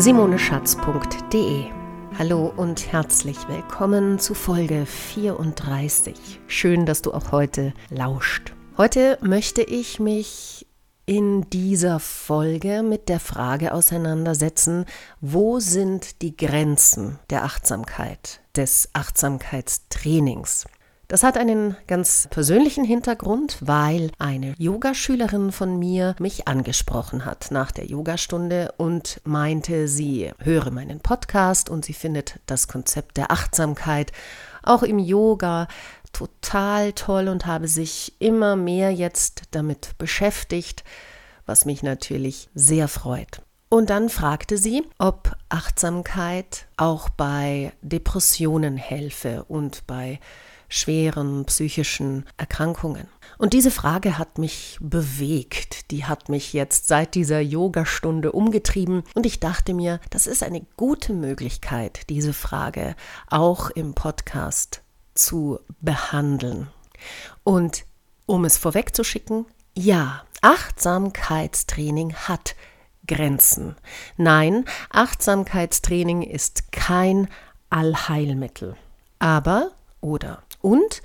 www.simoneschatz.de. Hallo und herzlich willkommen zu Folge 34. Schön, dass du auch heute lauscht. Heute möchte ich mich in dieser Folge mit der Frage auseinandersetzen, wo sind die Grenzen der Achtsamkeit, des Achtsamkeitstrainings? Das hat einen ganz persönlichen Hintergrund, weil eine Yogaschülerin von mir mich angesprochen hat nach der Yogastunde und meinte, sie höre meinen Podcast und sie findet das Konzept der Achtsamkeit auch im Yoga total toll und habe sich immer mehr jetzt damit beschäftigt, was mich natürlich sehr freut. Und dann fragte sie, ob Achtsamkeit auch bei Depressionen helfe und bei schweren psychischen Erkrankungen. Und diese Frage hat mich bewegt, die hat mich jetzt seit dieser Yogastunde umgetrieben und ich dachte mir, das ist eine gute Möglichkeit, diese Frage auch im Podcast zu behandeln. Und um es vorwegzuschicken, ja, Achtsamkeitstraining hat Grenzen. Nein, Achtsamkeitstraining ist kein Allheilmittel. Aber oder und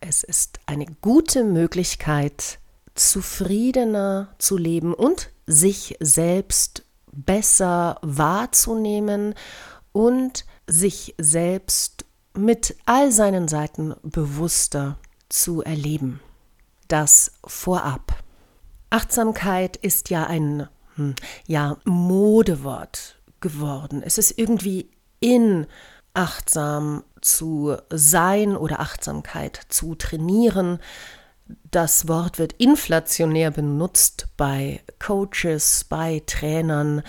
es ist eine gute Möglichkeit, zufriedener zu leben und sich selbst besser wahrzunehmen und sich selbst mit all seinen Seiten bewusster zu erleben. Das vorab. Achtsamkeit ist ja ein hm, ja, Modewort geworden. Es ist irgendwie in achtsam zu sein oder Achtsamkeit zu trainieren. Das Wort wird inflationär benutzt bei Coaches, bei Trainern,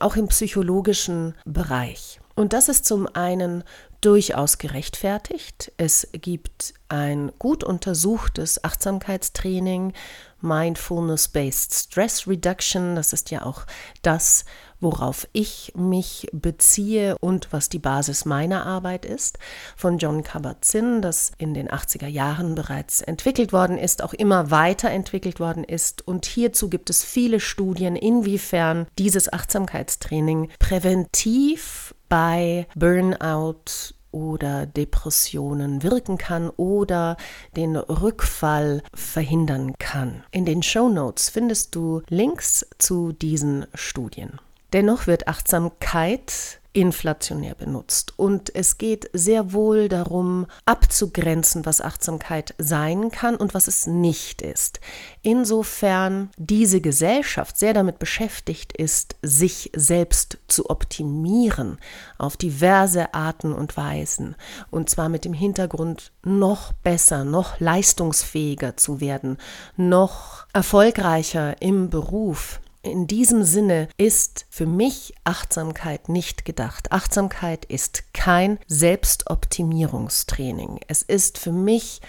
auch im psychologischen Bereich. Und das ist zum einen durchaus gerechtfertigt. Es gibt ein gut untersuchtes Achtsamkeitstraining, Mindfulness-Based Stress Reduction. Das ist ja auch das, worauf ich mich beziehe und was die Basis meiner Arbeit ist, von John Kabat-Zinn, das in den 80er Jahren bereits entwickelt worden ist, auch immer weiterentwickelt worden ist. Und hierzu gibt es viele Studien, inwiefern dieses Achtsamkeitstraining präventiv bei Burnout oder Depressionen wirken kann oder den Rückfall verhindern kann. In den Show Notes findest du Links zu diesen Studien. Dennoch wird Achtsamkeit inflationär benutzt. Und es geht sehr wohl darum, abzugrenzen, was Achtsamkeit sein kann und was es nicht ist. Insofern diese Gesellschaft sehr damit beschäftigt ist, sich selbst zu optimieren auf diverse Arten und Weisen. Und zwar mit dem Hintergrund, noch besser, noch leistungsfähiger zu werden, noch erfolgreicher im Beruf, in diesem Sinne ist für mich Achtsamkeit nicht gedacht. Achtsamkeit ist kein Selbstoptimierungstraining. Es ist für mich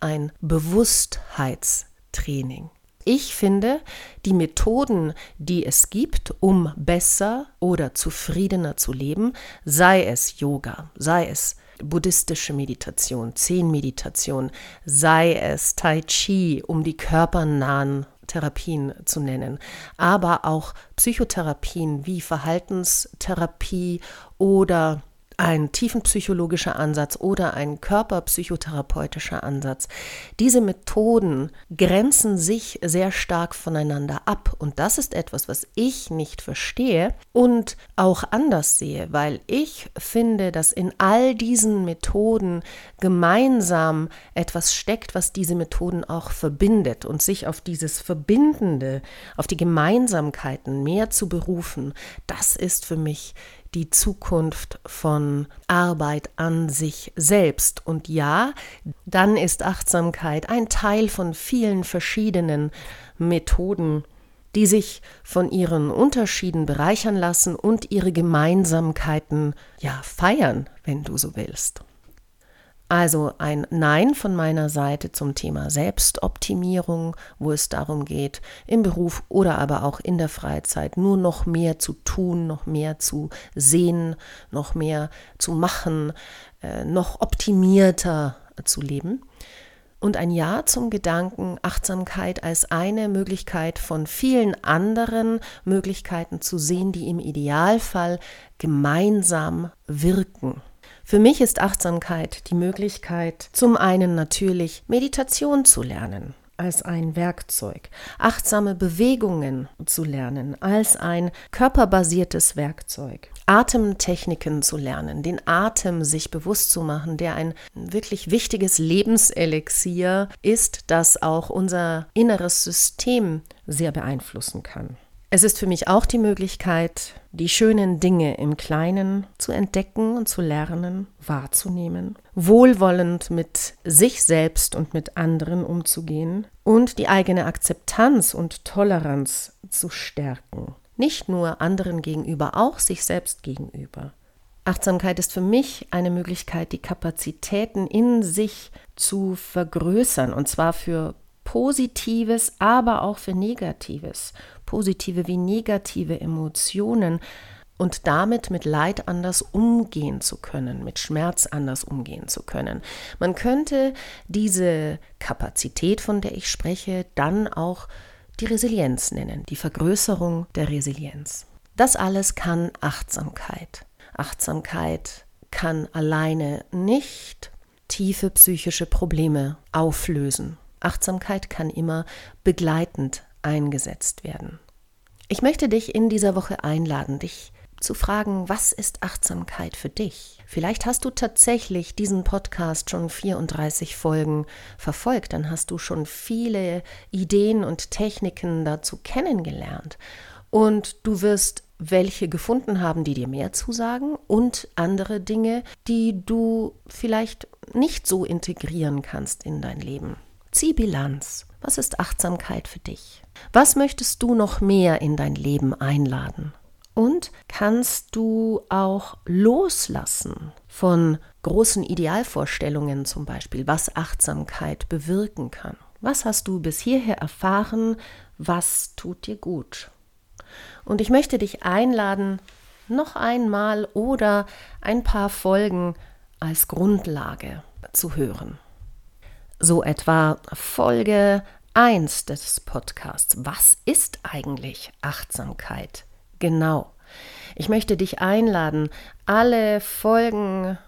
ein Bewusstheitstraining. Ich finde, die Methoden, die es gibt, um besser oder zufriedener zu leben, sei es Yoga, sei es buddhistische Meditation, Zen-Meditation, sei es Tai Chi, um die körpernahen Therapien zu nennen, aber auch Psychotherapien wie Verhaltenstherapie oder ein tiefenpsychologischer Ansatz oder ein körperpsychotherapeutischer Ansatz. Diese Methoden grenzen sich sehr stark voneinander ab und das ist etwas, was ich nicht verstehe und auch anders sehe, weil ich finde, dass in all diesen Methoden gemeinsam etwas steckt, was diese Methoden auch verbindet und sich auf dieses Verbindende, auf die Gemeinsamkeiten mehr zu berufen, das ist für mich die Zukunft von Arbeit an sich selbst. Und ja, dann ist Achtsamkeit ein Teil von vielen verschiedenen Methoden, die sich von ihren Unterschieden bereichern lassen und ihre Gemeinsamkeiten ja feiern, wenn du so willst. Also ein Nein von meiner Seite zum Thema Selbstoptimierung, wo es darum geht, im Beruf oder aber auch in der Freizeit nur noch mehr zu tun, noch mehr zu sehen, noch mehr zu machen, äh, noch optimierter zu leben. Und ein Ja zum Gedanken Achtsamkeit als eine Möglichkeit von vielen anderen Möglichkeiten zu sehen, die im Idealfall gemeinsam wirken. Für mich ist Achtsamkeit die Möglichkeit, zum einen natürlich Meditation zu lernen als ein Werkzeug, achtsame Bewegungen zu lernen als ein körperbasiertes Werkzeug, Atemtechniken zu lernen, den Atem sich bewusst zu machen, der ein wirklich wichtiges Lebenselixier ist, das auch unser inneres System sehr beeinflussen kann. Es ist für mich auch die Möglichkeit, die schönen Dinge im Kleinen zu entdecken und zu lernen, wahrzunehmen, wohlwollend mit sich selbst und mit anderen umzugehen und die eigene Akzeptanz und Toleranz zu stärken. Nicht nur anderen gegenüber, auch sich selbst gegenüber. Achtsamkeit ist für mich eine Möglichkeit, die Kapazitäten in sich zu vergrößern, und zwar für Positives, aber auch für Negatives, positive wie negative Emotionen und damit mit Leid anders umgehen zu können, mit Schmerz anders umgehen zu können. Man könnte diese Kapazität, von der ich spreche, dann auch die Resilienz nennen, die Vergrößerung der Resilienz. Das alles kann Achtsamkeit. Achtsamkeit kann alleine nicht tiefe psychische Probleme auflösen. Achtsamkeit kann immer begleitend eingesetzt werden. Ich möchte dich in dieser Woche einladen, dich zu fragen, was ist Achtsamkeit für dich? Vielleicht hast du tatsächlich diesen Podcast schon 34 Folgen verfolgt, dann hast du schon viele Ideen und Techniken dazu kennengelernt und du wirst welche gefunden haben, die dir mehr zusagen und andere Dinge, die du vielleicht nicht so integrieren kannst in dein Leben. Zieh Bilanz. Was ist Achtsamkeit für dich? Was möchtest du noch mehr in dein Leben einladen? Und kannst du auch loslassen von großen Idealvorstellungen zum Beispiel, was Achtsamkeit bewirken kann? Was hast du bis hierher erfahren? Was tut dir gut? Und ich möchte dich einladen, noch einmal oder ein paar Folgen als Grundlage zu hören so etwa Folge 1 des Podcasts. Was ist eigentlich Achtsamkeit? Genau. Ich möchte dich einladen, alle Folgen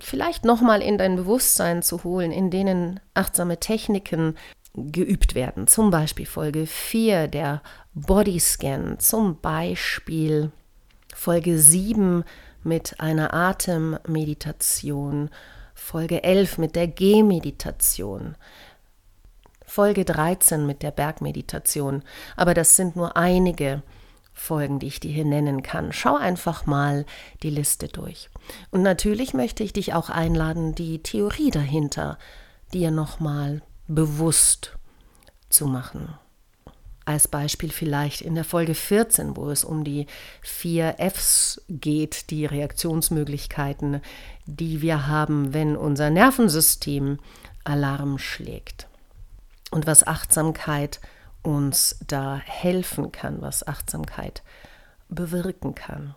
vielleicht nochmal in dein Bewusstsein zu holen, in denen achtsame Techniken geübt werden. Zum Beispiel Folge 4, der Bodyscan. Zum Beispiel Folge 7 mit einer Atemmeditation Folge 11 mit der Gehmeditation, Folge 13 mit der Bergmeditation. Aber das sind nur einige Folgen, die ich dir hier nennen kann. Schau einfach mal die Liste durch. Und natürlich möchte ich dich auch einladen, die Theorie dahinter dir nochmal bewusst zu machen. Als Beispiel vielleicht in der Folge 14, wo es um die vier Fs geht, die Reaktionsmöglichkeiten, die wir haben, wenn unser Nervensystem Alarm schlägt. Und was Achtsamkeit uns da helfen kann, was Achtsamkeit bewirken kann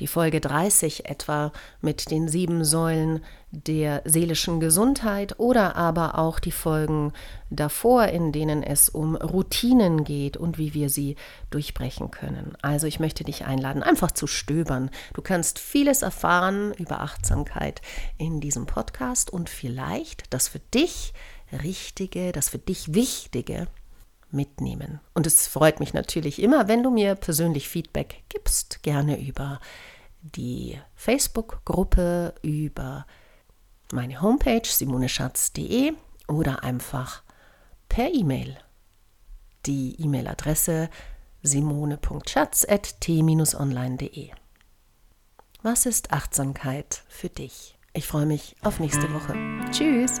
die Folge 30 etwa mit den sieben Säulen der seelischen Gesundheit oder aber auch die Folgen davor, in denen es um Routinen geht und wie wir sie durchbrechen können. Also ich möchte dich einladen, einfach zu stöbern. Du kannst vieles erfahren über Achtsamkeit in diesem Podcast und vielleicht das für dich Richtige, das für dich Wichtige mitnehmen. Und es freut mich natürlich immer, wenn du mir persönlich Feedback gibst, gerne über die Facebook-Gruppe, über meine Homepage simoneschatz.de oder einfach per E-Mail. Die E-Mail-Adresse simone.schatz.t-online.de. Was ist Achtsamkeit für dich? Ich freue mich auf nächste Woche. Tschüss!